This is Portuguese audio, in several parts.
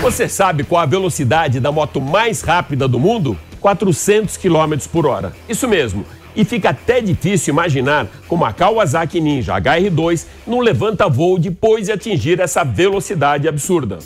Você sabe qual a velocidade da moto mais rápida do mundo? 400 km por hora. Isso mesmo. E fica até difícil imaginar como a Kawasaki Ninja HR2 não levanta voo depois de atingir essa velocidade absurda.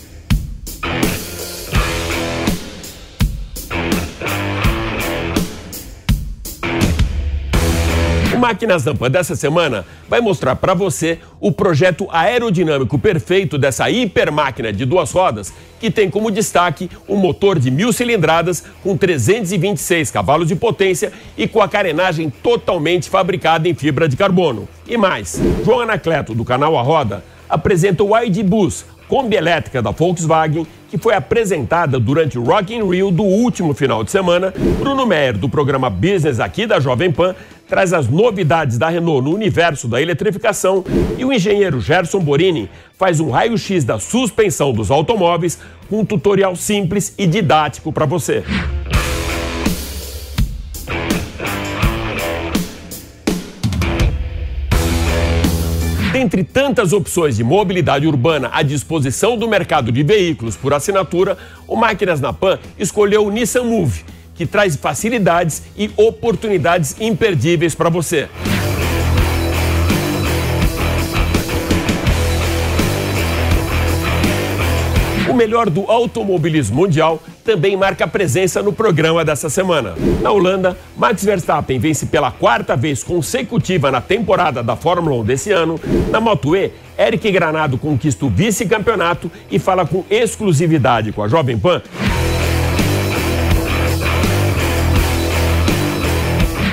Máquinas Dampa dessa semana vai mostrar para você o projeto aerodinâmico perfeito dessa hipermáquina de duas rodas, que tem como destaque um motor de mil cilindradas com 326 cavalos de potência e com a carenagem totalmente fabricada em fibra de carbono. E mais, João Anacleto, do canal A Roda, apresenta o ID Bus, Kombi elétrica da Volkswagen, que foi apresentada durante o Rock in Rio do último final de semana. Bruno Meyer, do programa Business aqui da Jovem Pan, traz as novidades da Renault no universo da eletrificação e o engenheiro Gerson Borini faz um raio-x da suspensão dos automóveis com um tutorial simples e didático para você. Dentre tantas opções de mobilidade urbana à disposição do mercado de veículos por assinatura, o Máquinas na Pan escolheu o Nissan Move que traz facilidades e oportunidades imperdíveis para você. O melhor do automobilismo mundial também marca presença no programa dessa semana. Na Holanda, Max Verstappen vence pela quarta vez consecutiva na temporada da Fórmula 1 desse ano. Na Moto E, Eric Granado conquista o vice-campeonato e fala com exclusividade com a Jovem Pan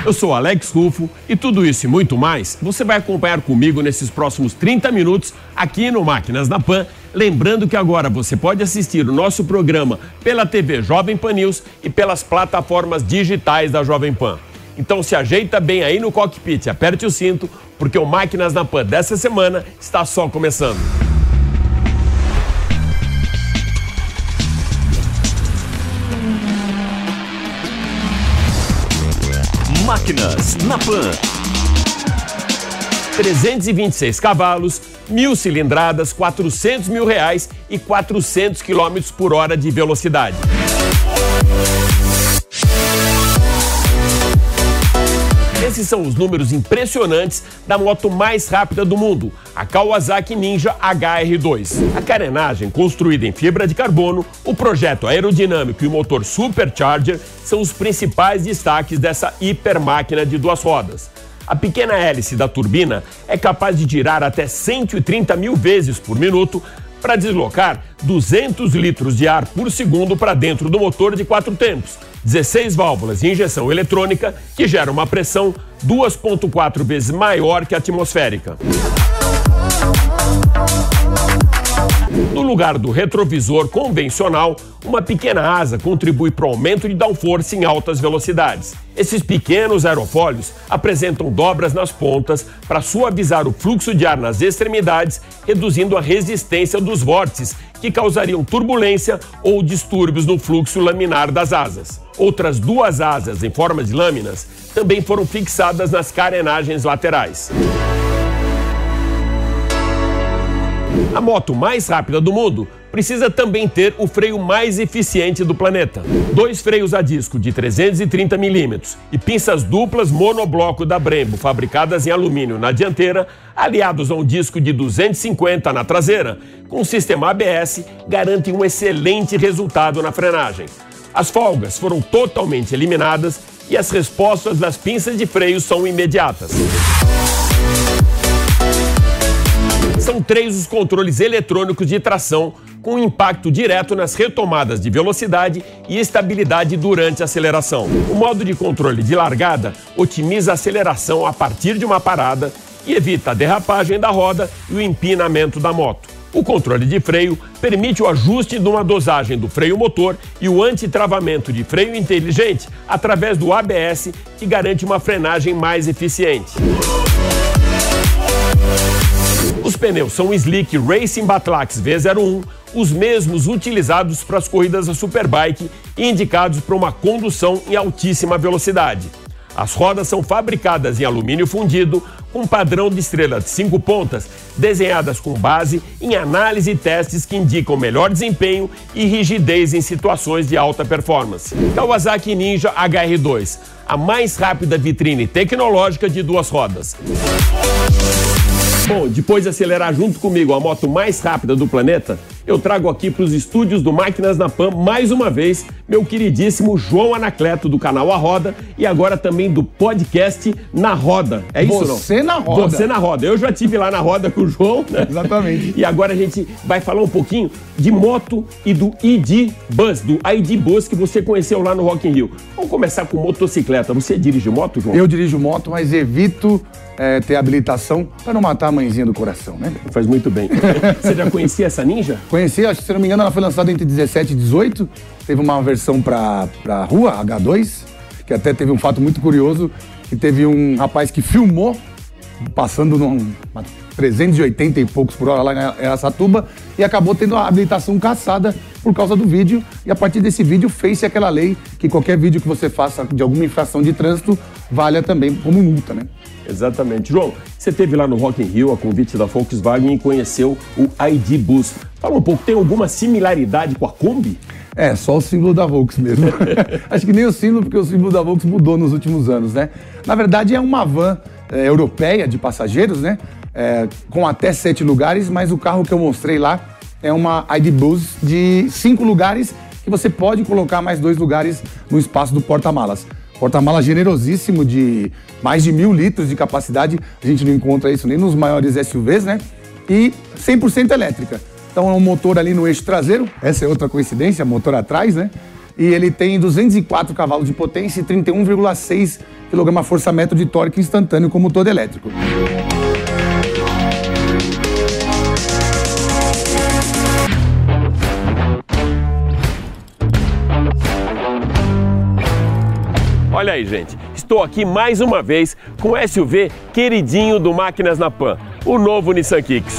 Eu sou Alex Rufo e tudo isso e muito mais você vai acompanhar comigo nesses próximos 30 minutos aqui no Máquinas na Pan. Lembrando que agora você pode assistir o nosso programa pela TV Jovem Pan News e pelas plataformas digitais da Jovem Pan. Então se ajeita bem aí no cockpit, aperte o cinto, porque o Máquinas na Pan dessa semana está só começando. Máquinas na Pan. 326 cavalos, mil cilindradas, 400 mil reais e 400 quilômetros por hora de velocidade. Esses são os números impressionantes da moto mais rápida do mundo, a Kawasaki Ninja HR2. A carenagem, construída em fibra de carbono, o projeto aerodinâmico e o motor Supercharger são os principais destaques dessa hipermáquina de duas rodas. A pequena hélice da turbina é capaz de girar até 130 mil vezes por minuto para deslocar 200 litros de ar por segundo para dentro do motor de quatro tempos 16 válvulas de injeção eletrônica que geram uma pressão 2,4 vezes maior que a atmosférica. No lugar do retrovisor convencional, uma pequena asa contribui para o aumento de downforce em altas velocidades. Esses pequenos aerofólios apresentam dobras nas pontas para suavizar o fluxo de ar nas extremidades, reduzindo a resistência dos vórtices que causariam turbulência ou distúrbios no fluxo laminar das asas. Outras duas asas em forma de lâminas também foram fixadas nas carenagens laterais. A moto mais rápida do mundo precisa também ter o freio mais eficiente do planeta. Dois freios a disco de 330 milímetros e pinças duplas monobloco da Brembo, fabricadas em alumínio na dianteira, aliados a um disco de 250 na traseira, com o sistema ABS, garantem um excelente resultado na frenagem. As folgas foram totalmente eliminadas e as respostas das pinças de freio são imediatas. São três os controles eletrônicos de tração com impacto direto nas retomadas de velocidade e estabilidade durante a aceleração. O modo de controle de largada otimiza a aceleração a partir de uma parada e evita a derrapagem da roda e o empinamento da moto. O controle de freio permite o ajuste de uma dosagem do freio motor e o antitravamento de freio inteligente através do ABS, que garante uma frenagem mais eficiente. Pneus são Slick Racing Batlax V01, os mesmos utilizados para as corridas da Superbike e indicados para uma condução em altíssima velocidade. As rodas são fabricadas em alumínio fundido, com padrão de estrela de cinco pontas, desenhadas com base em análise e testes que indicam melhor desempenho e rigidez em situações de alta performance. Kawasaki Ninja HR2, a mais rápida vitrine tecnológica de duas rodas. Bom, depois de acelerar junto comigo a moto mais rápida do planeta, eu trago aqui para os estúdios do Máquinas na Pan mais uma vez meu queridíssimo João Anacleto do canal A Roda e agora também do podcast Na Roda. É isso Você não? na roda. Você na roda. Eu já tive lá na roda com o João, né? Exatamente. E agora a gente vai falar um pouquinho de moto e do ID Bus, do ID Bus que você conheceu lá no Rock in Rio. Vamos começar com motocicleta. Você dirige moto, João? Eu dirijo moto, mas evito é, ter habilitação para não matar a mãezinha do coração, né? Faz muito bem. Você já conhecia essa ninja? Conheci, acho que se não me engano, ela foi lançada entre 17 e 18. Teve uma versão para pra rua, H2, que até teve um fato muito curioso, que teve um rapaz que filmou passando num, 380 e poucos por hora lá em Araçatuba e acabou tendo a habilitação caçada por causa do vídeo. E a partir desse vídeo fez-se aquela lei que qualquer vídeo que você faça de alguma infração de trânsito valha também como multa, né? Exatamente. João, você teve lá no Rock in Rio a convite da Volkswagen e conheceu o ID Bus. Fala um pouco, tem alguma similaridade com a Kombi? É, só o símbolo da Volks mesmo. Acho que nem o símbolo, porque o símbolo da Volks mudou nos últimos anos, né? Na verdade, é uma van é, europeia de passageiros, né? É, com até sete lugares, mas o carro que eu mostrei lá é uma ID Bus de cinco lugares que você pode colocar mais dois lugares no espaço do porta-malas. Porta-malas generosíssimo de mais de mil litros de capacidade. A gente não encontra isso nem nos maiores SUVs, né? E 100% elétrica. Então é um motor ali no eixo traseiro, essa é outra coincidência, motor atrás, né? E ele tem 204 cavalos de potência e 31,6 kgfm de torque instantâneo como todo elétrico. Olha aí, gente. Estou aqui mais uma vez com o SUV queridinho do Máquinas na Pan, o novo Nissan Kicks.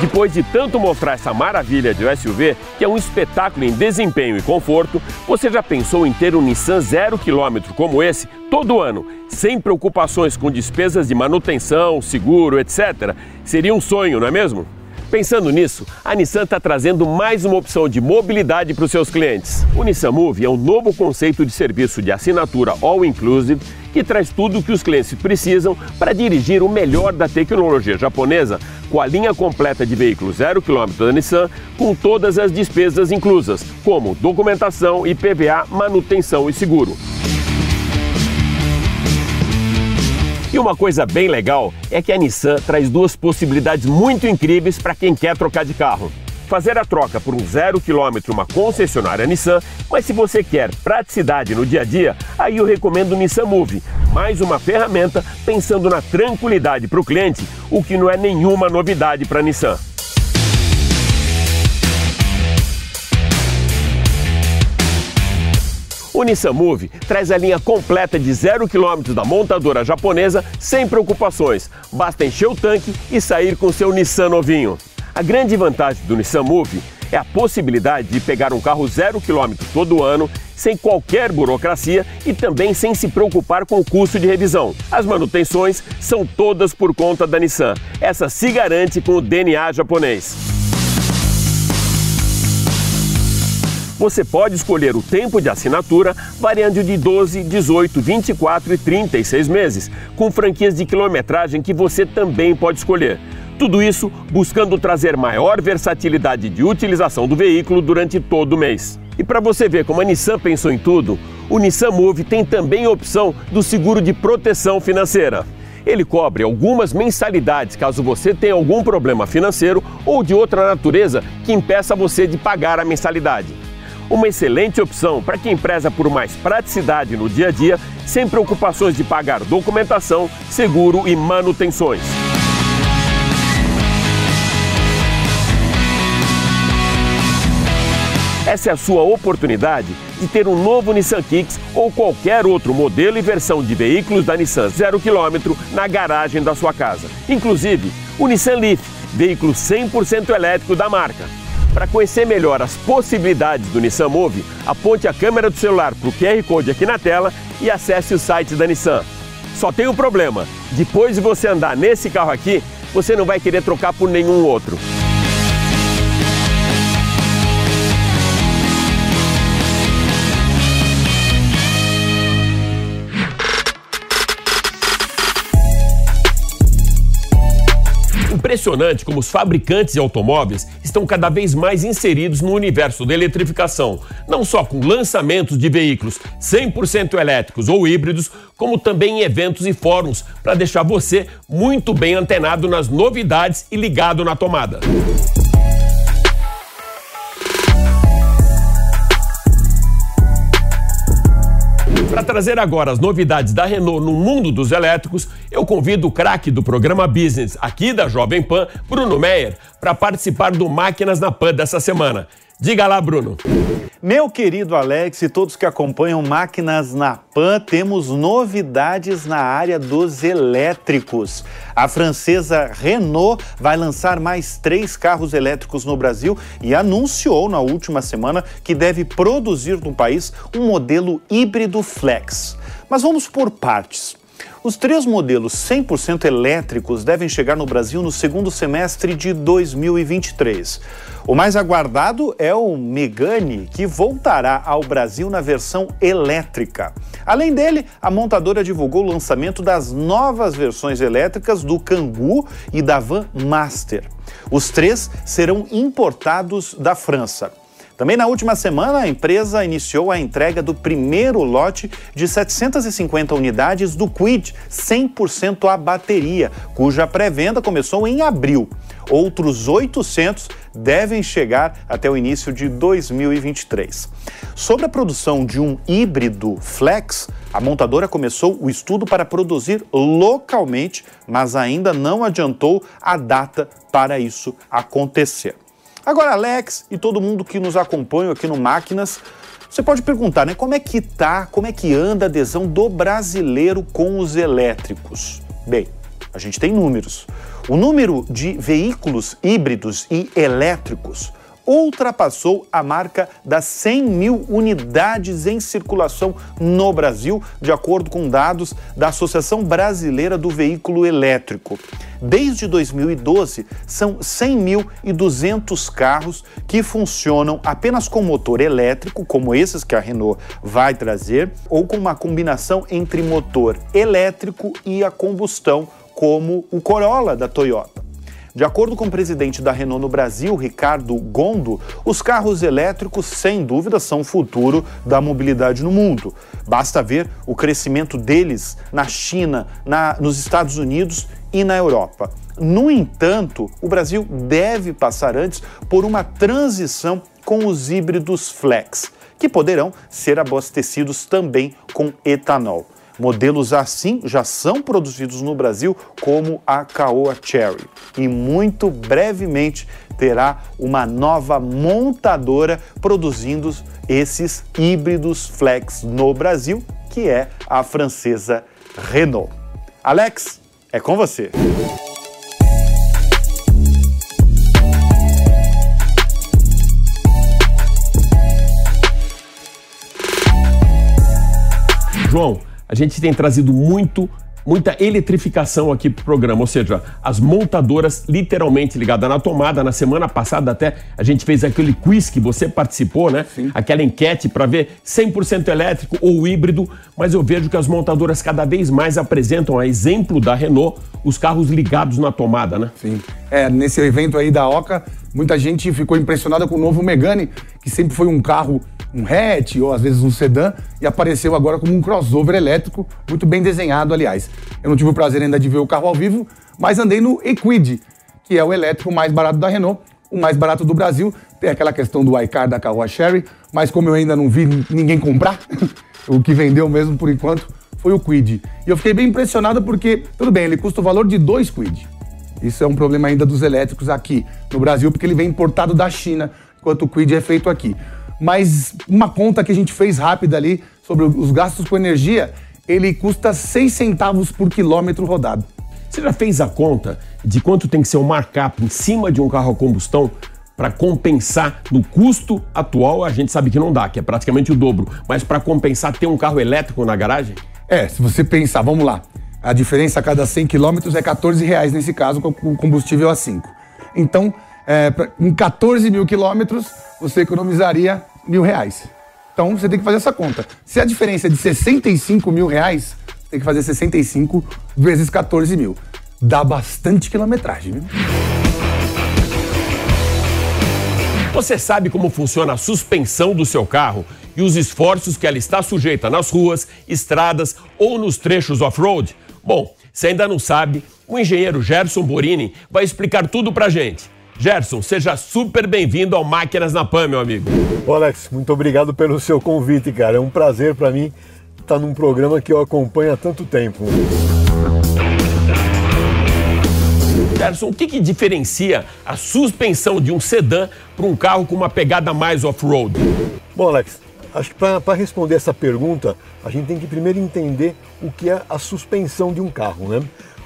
Depois de tanto mostrar essa maravilha de SUV, que é um espetáculo em desempenho e conforto, você já pensou em ter um Nissan zero quilômetro como esse todo ano, sem preocupações com despesas de manutenção, seguro, etc? Seria um sonho, não é mesmo? Pensando nisso, a Nissan está trazendo mais uma opção de mobilidade para os seus clientes. O Nissan Move é um novo conceito de serviço de assinatura all-inclusive que traz tudo o que os clientes precisam para dirigir o melhor da tecnologia japonesa com a linha completa de veículos zero quilômetro da Nissan, com todas as despesas inclusas, como documentação, IPVA, manutenção e seguro. E uma coisa bem legal é que a Nissan traz duas possibilidades muito incríveis para quem quer trocar de carro. Fazer a troca por um zero quilômetro uma concessionária Nissan, mas se você quer praticidade no dia a dia, aí eu recomendo o Nissan Move, mais uma ferramenta pensando na tranquilidade para o cliente, o que não é nenhuma novidade para a Nissan. O Nissan Move traz a linha completa de zero quilômetros da montadora japonesa sem preocupações. Basta encher o tanque e sair com seu Nissan novinho. A grande vantagem do Nissan Move é a possibilidade de pegar um carro zero quilômetro todo ano, sem qualquer burocracia e também sem se preocupar com o custo de revisão. As manutenções são todas por conta da Nissan. Essa se garante com o DNA japonês. Você pode escolher o tempo de assinatura variando de 12, 18, 24 e 36 meses, com franquias de quilometragem que você também pode escolher. Tudo isso buscando trazer maior versatilidade de utilização do veículo durante todo o mês. E para você ver como a Nissan pensou em tudo, o Nissan Move tem também a opção do seguro de proteção financeira. Ele cobre algumas mensalidades caso você tenha algum problema financeiro ou de outra natureza que impeça você de pagar a mensalidade. Uma excelente opção para quem preza por mais praticidade no dia a dia, sem preocupações de pagar documentação, seguro e manutenções. Essa é a sua oportunidade de ter um novo Nissan Kicks ou qualquer outro modelo e versão de veículos da Nissan 0 km na garagem da sua casa. Inclusive, o Nissan Leaf, veículo 100% elétrico da marca. Para conhecer melhor as possibilidades do Nissan Move, aponte a câmera do celular para o QR Code aqui na tela e acesse o site da Nissan. Só tem um problema: depois de você andar nesse carro aqui, você não vai querer trocar por nenhum outro. Impressionante como os fabricantes de automóveis estão cada vez mais inseridos no universo da eletrificação, não só com lançamentos de veículos 100% elétricos ou híbridos, como também em eventos e fóruns para deixar você muito bem antenado nas novidades e ligado na tomada. Para trazer agora as novidades da Renault no mundo dos elétricos, eu convido o craque do programa Business aqui da Jovem Pan, Bruno Meyer, para participar do Máquinas na Pan dessa semana. Diga lá, Bruno. Meu querido Alex e todos que acompanham Máquinas na Pan, temos novidades na área dos elétricos. A francesa Renault vai lançar mais três carros elétricos no Brasil e anunciou na última semana que deve produzir no país um modelo híbrido flex. Mas vamos por partes. Os três modelos 100% elétricos devem chegar no Brasil no segundo semestre de 2023. O mais aguardado é o Megane, que voltará ao Brasil na versão elétrica. Além dele, a montadora divulgou o lançamento das novas versões elétricas do Kangoo e da Van Master. Os três serão importados da França. Também na última semana, a empresa iniciou a entrega do primeiro lote de 750 unidades do Quid 100% a bateria, cuja pré-venda começou em abril. Outros 800 devem chegar até o início de 2023. Sobre a produção de um híbrido flex, a montadora começou o estudo para produzir localmente, mas ainda não adiantou a data para isso acontecer. Agora, Alex e todo mundo que nos acompanha aqui no Máquinas, você pode perguntar, né? Como é que tá, como é que anda a adesão do brasileiro com os elétricos? Bem, a gente tem números. O número de veículos híbridos e elétricos ultrapassou a marca das 100 mil unidades em circulação no Brasil, de acordo com dados da Associação Brasileira do Veículo Elétrico. Desde 2012, são 100.200 carros que funcionam apenas com motor elétrico, como esses que a Renault vai trazer, ou com uma combinação entre motor elétrico e a combustão, como o Corolla da Toyota. De acordo com o presidente da Renault no Brasil, Ricardo Gondo, os carros elétricos, sem dúvida, são o futuro da mobilidade no mundo. Basta ver o crescimento deles na China, na, nos Estados Unidos e na Europa. No entanto, o Brasil deve passar antes por uma transição com os híbridos flex, que poderão ser abastecidos também com etanol. Modelos assim já são produzidos no Brasil, como a Caoa Cherry. E muito brevemente terá uma nova montadora produzindo esses híbridos flex no Brasil, que é a francesa Renault. Alex, é com você. João, a gente tem trazido muito muita eletrificação aqui pro programa, ou seja, as montadoras literalmente ligadas na tomada. Na semana passada até a gente fez aquele quiz que você participou, né? Sim. Aquela enquete para ver 100% elétrico ou híbrido, mas eu vejo que as montadoras cada vez mais apresentam, a exemplo da Renault, os carros ligados na tomada, né? Sim. É, nesse evento aí da Oca, muita gente ficou impressionada com o novo Megane, que sempre foi um carro um hatch ou às vezes um sedã e apareceu agora como um crossover elétrico, muito bem desenhado, aliás. Eu não tive o prazer ainda de ver o carro ao vivo, mas andei no Equid, que é o elétrico mais barato da Renault, o mais barato do Brasil. Tem aquela questão do iCar da Caoa Sherry, mas como eu ainda não vi ninguém comprar, o que vendeu mesmo por enquanto foi o Quid. E eu fiquei bem impressionado porque, tudo bem, ele custa o valor de dois Quid. Isso é um problema ainda dos elétricos aqui no Brasil, porque ele vem importado da China, enquanto o Quid é feito aqui. Mas uma conta que a gente fez rápida ali sobre os gastos com energia, ele custa 6 centavos por quilômetro rodado. Você já fez a conta de quanto tem que ser o markup em cima de um carro a combustão para compensar no custo atual? A gente sabe que não dá, que é praticamente o dobro, mas para compensar ter um carro elétrico na garagem? É, se você pensar, vamos lá, a diferença a cada 100 quilômetros é 14 reais nesse caso com o combustível a 5. Então, é, em 14 mil quilômetros, você economizaria mil reais. Então você tem que fazer essa conta. Se a diferença é de 65 mil reais, tem que fazer 65 vezes 14 mil. Dá bastante quilometragem, viu? Você sabe como funciona a suspensão do seu carro e os esforços que ela está sujeita nas ruas, estradas ou nos trechos off-road? Bom, se ainda não sabe, o engenheiro Gerson Borini vai explicar tudo pra gente. Gerson, seja super bem-vindo ao Máquinas na Pan, meu amigo. Ô Alex, muito obrigado pelo seu convite, cara. É um prazer para mim estar num programa que eu acompanho há tanto tempo. Gerson, o que, que diferencia a suspensão de um sedã para um carro com uma pegada mais off-road? Bom, Alex, acho que para responder essa pergunta, a gente tem que primeiro entender o que é a suspensão de um carro, né?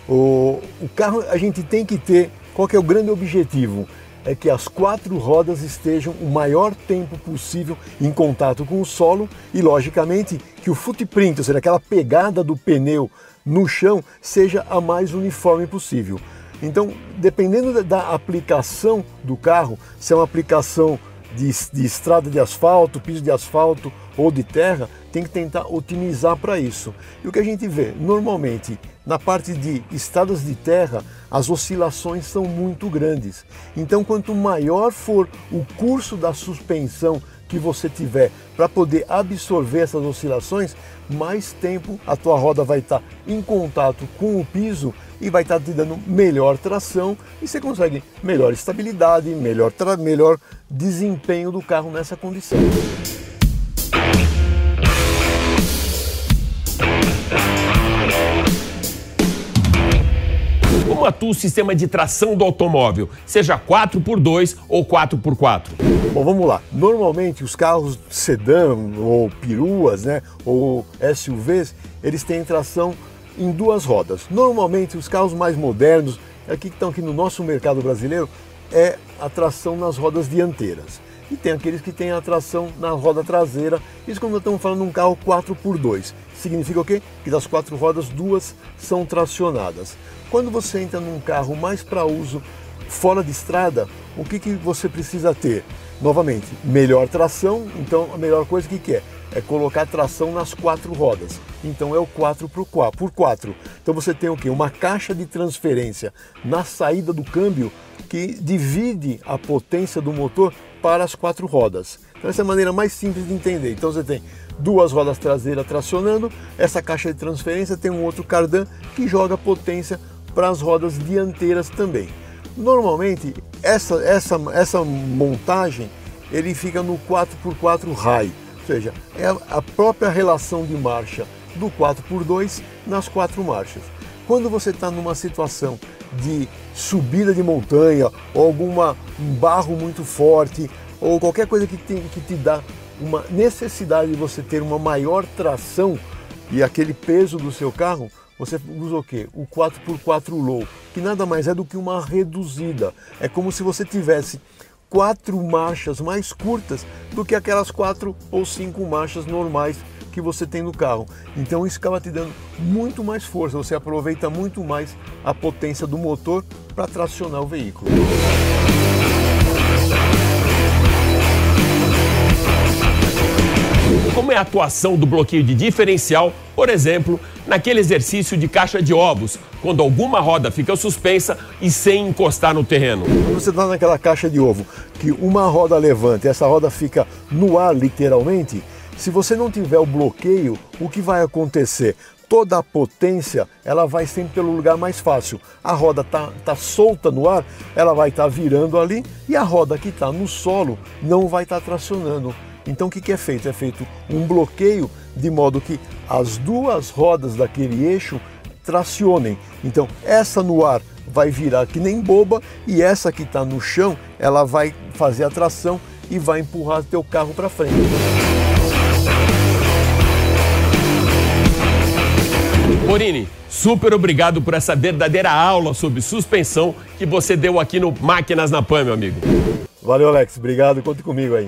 O, o carro a gente tem que ter qual que é o grande objetivo? É que as quatro rodas estejam o maior tempo possível em contato com o solo e, logicamente, que o footprint, ou seja, aquela pegada do pneu no chão, seja a mais uniforme possível. Então, dependendo da aplicação do carro, se é uma aplicação de, de estrada de asfalto, piso de asfalto ou de terra, tem que tentar otimizar para isso. E o que a gente vê, normalmente, na parte de estradas de terra, as oscilações são muito grandes. Então, quanto maior for o curso da suspensão que você tiver para poder absorver essas oscilações, mais tempo a tua roda vai estar em contato com o piso e vai estar te dando melhor tração e você consegue melhor estabilidade, melhor, melhor desempenho do carro nessa condição. Atua o sistema de tração do automóvel, seja 4x2 ou 4x4? Bom, vamos lá. Normalmente os carros sedã ou peruas, né, ou SUVs, eles têm tração em duas rodas. Normalmente os carros mais modernos, aqui que estão aqui no nosso mercado brasileiro, é a tração nas rodas dianteiras. E tem aqueles que têm a tração na roda traseira. Isso quando estamos falando de um carro 4x2. Significa o quê? Que das quatro rodas, duas são tracionadas. Quando você entra num carro mais para uso fora de estrada, o que, que você precisa ter? Novamente, melhor tração, então a melhor coisa que, que é? É colocar tração nas quatro rodas. Então é o 4 por 4, por 4. Então você tem o quê? Uma caixa de transferência na saída do câmbio que divide a potência do motor para as quatro rodas. Então essa é a maneira mais simples de entender. Então você tem duas rodas traseiras tracionando, essa caixa de transferência tem um outro cardan que joga potência para as rodas dianteiras também. Normalmente essa, essa, essa montagem ele fica no 4x4 high, ou seja, é a própria relação de marcha do 4x2 nas quatro marchas. Quando você está numa situação de subida de montanha ou alguma um barro muito forte ou qualquer coisa que, tem, que te dá uma necessidade de você ter uma maior tração e aquele peso do seu carro, você usa o quê? O 4x4 low, que nada mais é do que uma reduzida. É como se você tivesse quatro marchas mais curtas do que aquelas quatro ou cinco marchas normais que você tem no carro. Então isso acaba te dando muito mais força, você aproveita muito mais a potência do motor para tracionar o veículo. A atuação do bloqueio de diferencial, por exemplo, naquele exercício de caixa de ovos, quando alguma roda fica suspensa e sem encostar no terreno? Quando você está naquela caixa de ovo, que uma roda levanta e essa roda fica no ar literalmente, se você não tiver o bloqueio, o que vai acontecer? toda a potência ela vai sempre pelo lugar mais fácil. A roda tá, tá solta no ar, ela vai estar tá virando ali e a roda que está no solo não vai estar tá tracionando. Então o que, é feito? É feito um bloqueio de modo que as duas rodas daquele eixo tracionem. Então essa no ar vai virar que nem boba e essa que está no chão ela vai fazer a tração e vai empurrar teu carro para frente. Morini, super obrigado por essa verdadeira aula sobre suspensão que você deu aqui no Máquinas na Pan, meu amigo. Valeu, Alex. Obrigado. Conte comigo aí.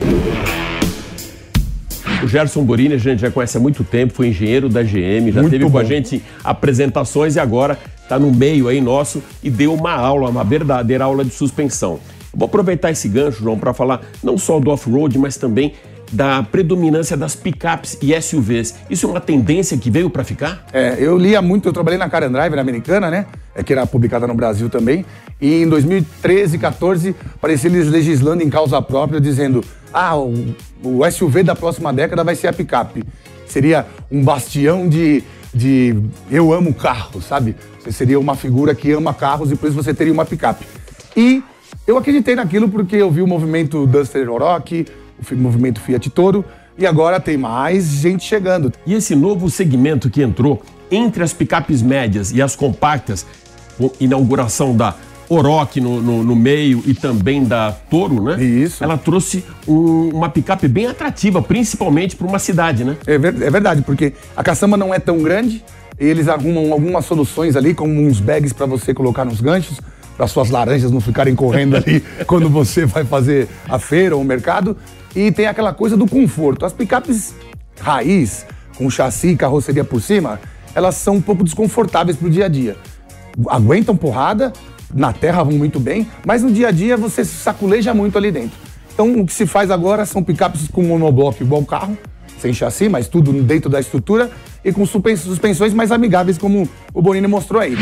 O Gerson Borini a gente já conhece há muito tempo, foi engenheiro da GM, já Muito teve bom. com a gente apresentações e agora está no meio aí nosso e deu uma aula, uma verdadeira aula de suspensão. Vou aproveitar esse gancho, João, para falar não só do off-road, mas também da predominância das picapes e SUVs. Isso é uma tendência que veio para ficar? É, eu lia muito, eu trabalhei na Car and Drive, na americana, né? É, que era publicada no Brasil também. E em 2013, 14, parecia eles legislando em causa própria, dizendo: ah, o, o SUV da próxima década vai ser a picape. Seria um bastião de, de eu amo carro, sabe? Você seria uma figura que ama carros e por isso você teria uma picape. E eu acreditei naquilo porque eu vi o movimento Duster Oroch, o movimento Fiat Toro, e agora tem mais gente chegando. E esse novo segmento que entrou entre as picapes médias e as compactas, com inauguração da Oroch no, no- no meio e também da Toro, né? Isso. Ela trouxe um- uma picape bem atrativa, principalmente para uma cidade, né? É, ver- é verdade, porque a caçamba não é tão grande, e eles arrumam algumas soluções ali, como uns bags para você colocar nos ganchos, para suas laranjas não ficarem correndo ali quando você vai fazer a feira ou o mercado. E tem aquela coisa do conforto. As picapes raiz, com chassi e carroceria por cima, elas são um pouco desconfortáveis pro dia a dia. Aguentam porrada, na terra vão muito bem, mas no dia a dia você se saculeja muito ali dentro. Então o que se faz agora são picapes com monobloco igual carro, sem chassi, mas tudo dentro da estrutura e com suspen- suspensões mais amigáveis, como o Bonini mostrou aí.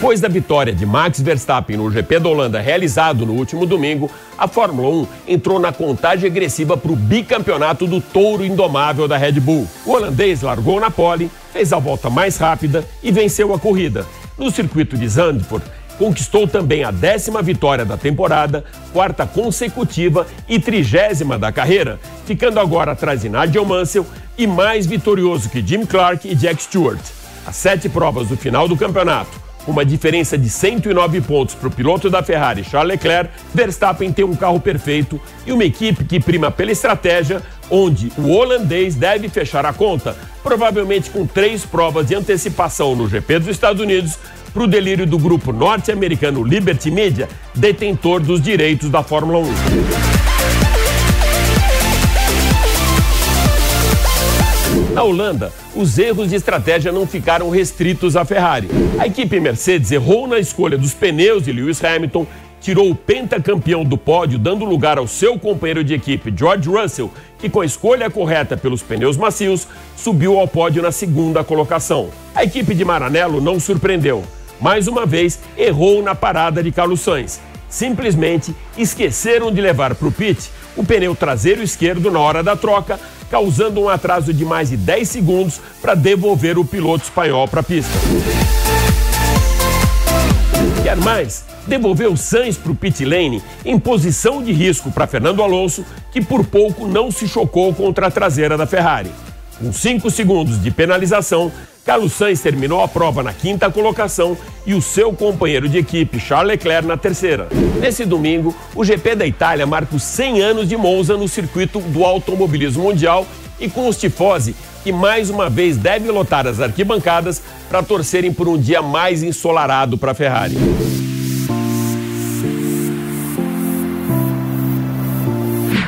Depois da vitória de Max Verstappen no GP da Holanda realizado no último domingo, a Fórmula 1 entrou na contagem agressiva para o bicampeonato do touro indomável da Red Bull. O holandês largou na pole, fez a volta mais rápida e venceu a corrida. No circuito de Zandvoort, conquistou também a décima vitória da temporada, quarta consecutiva e trigésima da carreira, ficando agora atrás de Nigel Mansell e mais vitorioso que Jim Clark e Jack Stewart. As sete provas do final do campeonato, uma diferença de 109 pontos para o piloto da Ferrari, Charles Leclerc, Verstappen tem um carro perfeito e uma equipe que prima pela estratégia, onde o holandês deve fechar a conta, provavelmente com três provas de antecipação no GP dos Estados Unidos, para o delírio do grupo norte-americano Liberty Media, detentor dos direitos da Fórmula 1. Na Holanda, os erros de estratégia não ficaram restritos à Ferrari. A equipe Mercedes errou na escolha dos pneus de Lewis Hamilton, tirou o pentacampeão do pódio, dando lugar ao seu companheiro de equipe, George Russell, que com a escolha correta pelos pneus macios, subiu ao pódio na segunda colocação. A equipe de Maranello não surpreendeu. Mais uma vez, errou na parada de Carlos Sainz. Simplesmente esqueceram de levar para o pit o pneu traseiro esquerdo na hora da troca, causando um atraso de mais de 10 segundos para devolver o piloto espanhol para a pista. Quer mais? Devolveu Sainz para o pit lane em posição de risco para Fernando Alonso, que por pouco não se chocou contra a traseira da Ferrari. Com 5 segundos de penalização, Carlos Sainz terminou a prova na quinta colocação e o seu companheiro de equipe, Charles Leclerc, na terceira. Nesse domingo, o GP da Itália marca os 100 anos de Monza no circuito do automobilismo mundial e com os tifosi, que mais uma vez devem lotar as arquibancadas para torcerem por um dia mais ensolarado para a Ferrari.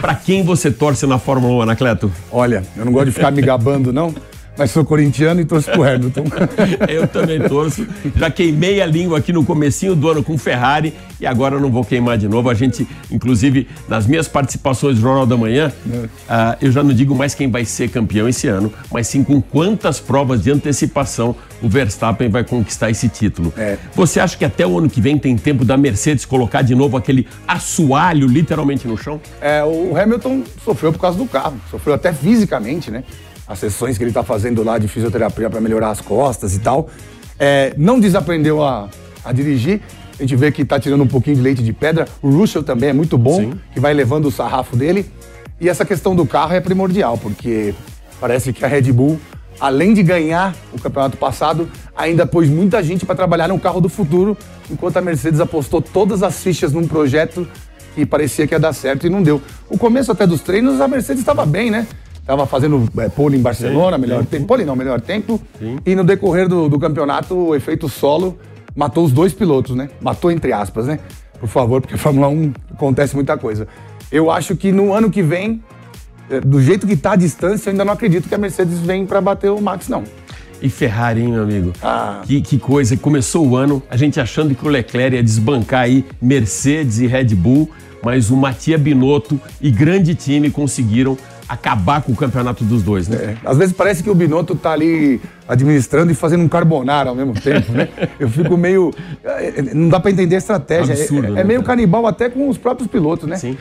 Para quem você torce na Fórmula 1, Anacleto? Olha, eu não gosto de ficar me gabando, não, mas sou corintiano e torço pro Hamilton. Eu também torço. Já queimei a língua aqui no comecinho do ano com Ferrari e agora não vou queimar de novo. A gente, inclusive, nas minhas participações no Jornal da Manhã, uh, eu já não digo mais quem vai ser campeão esse ano, mas sim com quantas provas de antecipação o Verstappen vai conquistar esse título. É. Você acha que até o ano que vem tem tempo da Mercedes colocar de novo aquele assoalho literalmente no chão? É, o Hamilton sofreu por causa do carro, sofreu até fisicamente, né? As sessões que ele está fazendo lá de fisioterapia para melhorar as costas e tal. É, não desaprendeu a, a dirigir. A gente vê que está tirando um pouquinho de leite de pedra. O Russell também é muito bom, Sim. que vai levando o sarrafo dele. E essa questão do carro é primordial, porque parece que a Red Bull, além de ganhar o campeonato passado, ainda pôs muita gente para trabalhar no carro do futuro, enquanto a Mercedes apostou todas as fichas num projeto que parecia que ia dar certo e não deu. O começo até dos treinos, a Mercedes estava bem, né? Tava fazendo é, pole em Barcelona, melhor tempo. Pole não, melhor tempo. E no decorrer do, do campeonato, o efeito solo matou os dois pilotos, né? Matou entre aspas, né? Por favor, porque Fórmula 1 acontece muita coisa. Eu acho que no ano que vem, é, do jeito que tá a distância, eu ainda não acredito que a Mercedes vem para bater o Max, não. E Ferrari, hein, meu amigo? Ah. Que, que coisa. Começou o ano, a gente achando que o Leclerc ia desbancar aí Mercedes e Red Bull, mas o Matia Binotto e grande time conseguiram acabar com o campeonato dos dois, né? É, Às vezes parece que o Binotto tá ali administrando e fazendo um carbonara ao mesmo tempo, né? Eu fico meio. é, é, Não dá para entender a estratégia. É- Absurdo, é, né, é meio canibal até com os próprios pilotos, né? Sim.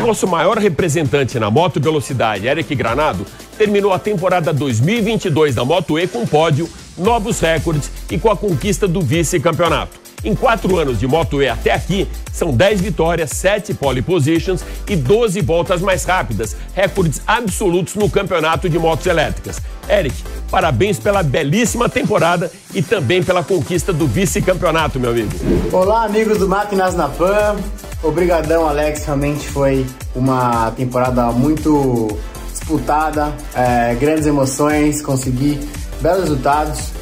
Nosso maior representante na moto velocidade, Eric Granado, terminou a temporada 2022 da Moto E com pódio, novos recordes e com a conquista do vice-campeonato. Em quatro anos de Moto E até aqui, são 10 vitórias, 7 pole positions e 12 voltas mais rápidas, recordes absolutos no campeonato de motos elétricas. Eric, parabéns pela belíssima temporada e também pela conquista do vice-campeonato, meu amigo. Olá, amigos do Máquinas na Pan. Obrigadão, Alex. Realmente foi uma temporada muito disputada, é, grandes emoções, consegui belos resultados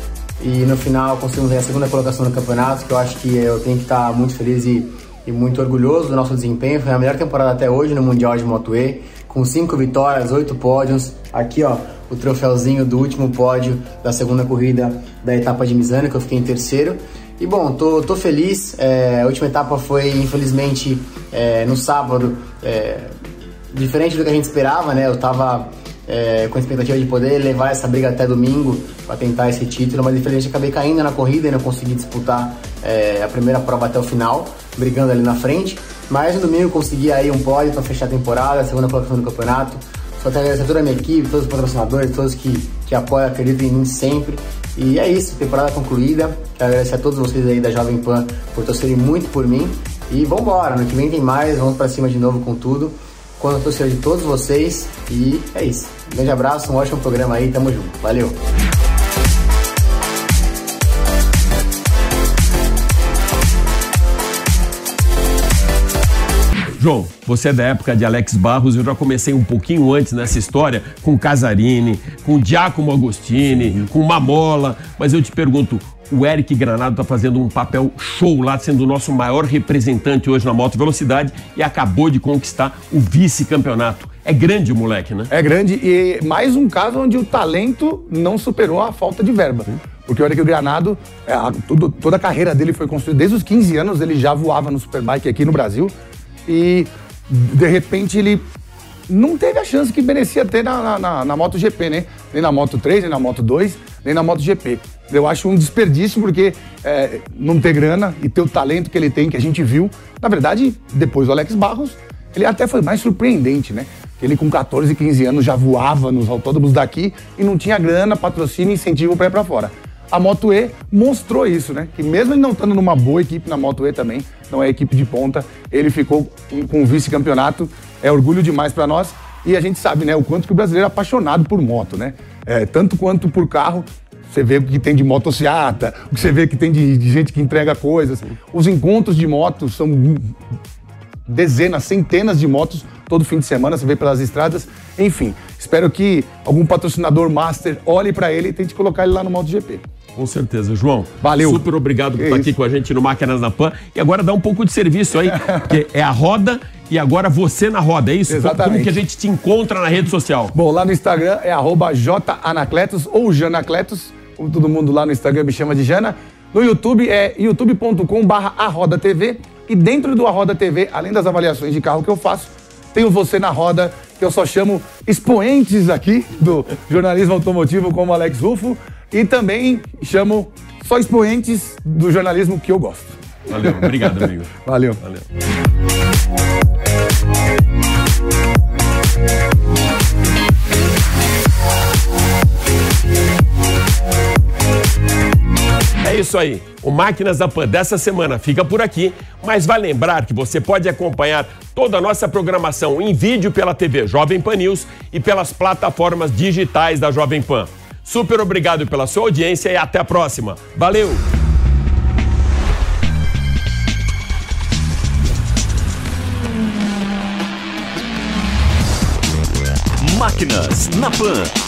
e no final conseguimos a segunda colocação no campeonato, que eu acho que eu tenho que estar muito feliz e, e muito orgulhoso do nosso desempenho. Foi a melhor temporada até hoje no Mundial de Moto E, com cinco vitórias, oito pódios. Aqui, ó, o troféuzinho do último pódio da segunda corrida da etapa de Misano, que eu fiquei em terceiro. E bom, tô, tô feliz. É, a última etapa foi, infelizmente, é, no sábado, é, diferente do que a gente esperava, né? Eu tava é, com a expectativa de poder levar essa briga até domingo para tentar esse título, mas infelizmente acabei caindo na corrida e não consegui disputar é, a primeira prova até o final, brigando ali na frente. Mas no domingo consegui aí um pódio para fechar a temporada, a segunda colocação do campeonato. Só tenho que agradecer a toda a minha equipe, todos os patrocinadores, todos que, que apoiam, acreditam em mim sempre. E é isso, temporada concluída. Quero agradecer a todos vocês aí da Jovem Pan por torcerem muito por mim. E vambora, no que vem tem mais, vamos pra cima de novo com tudo. Conto a torcida de todos vocês e é isso. Um grande abraço, um ótimo programa aí, tamo junto. Valeu! João, você é da época de Alex Barros, eu já comecei um pouquinho antes nessa história com Casarini, com Giacomo Agostini, com Mamola, mas eu te pergunto, o Eric Granado está fazendo um papel show lá, sendo o nosso maior representante hoje na moto velocidade e acabou de conquistar o vice-campeonato. É grande o moleque, né? É grande e mais um caso onde o talento não superou a falta de verba. Porque olha que o Granado, é, a- tudo- toda a carreira dele foi construída, desde os 15 anos ele já voava no Superbike aqui no Brasil e de repente ele não teve a chance que merecia ter na, na, na, na MotoGP, né? Nem na Moto 3, nem na Moto 2, nem na MotoGP. Eu acho um desperdício porque é, não ter grana e ter o talento que ele tem, que a gente viu. Na verdade, depois do Alex Barros, ele até foi mais surpreendente, né? Ele com 14, 15 anos já voava nos autódromos daqui e não tinha grana, patrocínio incentivo para ir para fora. A Moto E mostrou isso, né? Que mesmo ele não estando numa boa equipe na Moto E também, não é equipe de ponta, ele ficou com, com o vice-campeonato. É orgulho demais para nós. E a gente sabe, né, o quanto que o brasileiro é apaixonado por moto, né? É, tanto quanto por carro. Você vê o que tem de motociata, o que você vê que tem de, de gente que entrega coisas. Os encontros de motos são dezenas, centenas de motos todo fim de semana, você vê pelas estradas. Enfim, espero que algum patrocinador master olhe para ele e tente colocar ele lá no MotoGP. Com certeza, João. Valeu. Super obrigado por Que estar aqui isso. com a gente no Máquinas na Pan. E agora dá um pouco de serviço aí, porque é a roda e agora você na roda, é isso? Exatamente. Como que a gente te encontra na rede social? Bom, lá no Instagram é arroba janacletos ou janacletos, como todo mundo lá no Instagram me chama de Jana. No YouTube é youtube.com barra TV. E dentro do Arroda TV, além das avaliações de carro que eu faço, tenho você na roda, que eu só chamo expoentes aqui do jornalismo automotivo, como Alex Rufo. E também chamo só expoentes do jornalismo que eu gosto. Valeu, obrigado, amigo. Valeu. Valeu. É isso aí. O Máquinas da Pan dessa semana fica por aqui, mas vai lembrar que você pode acompanhar toda a nossa programação em vídeo pela TV Jovem Pan News e pelas plataformas digitais da Jovem Pan. Super obrigado pela sua audiência e até a próxima. Valeu! Máquinas na Pan.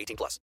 18 plus.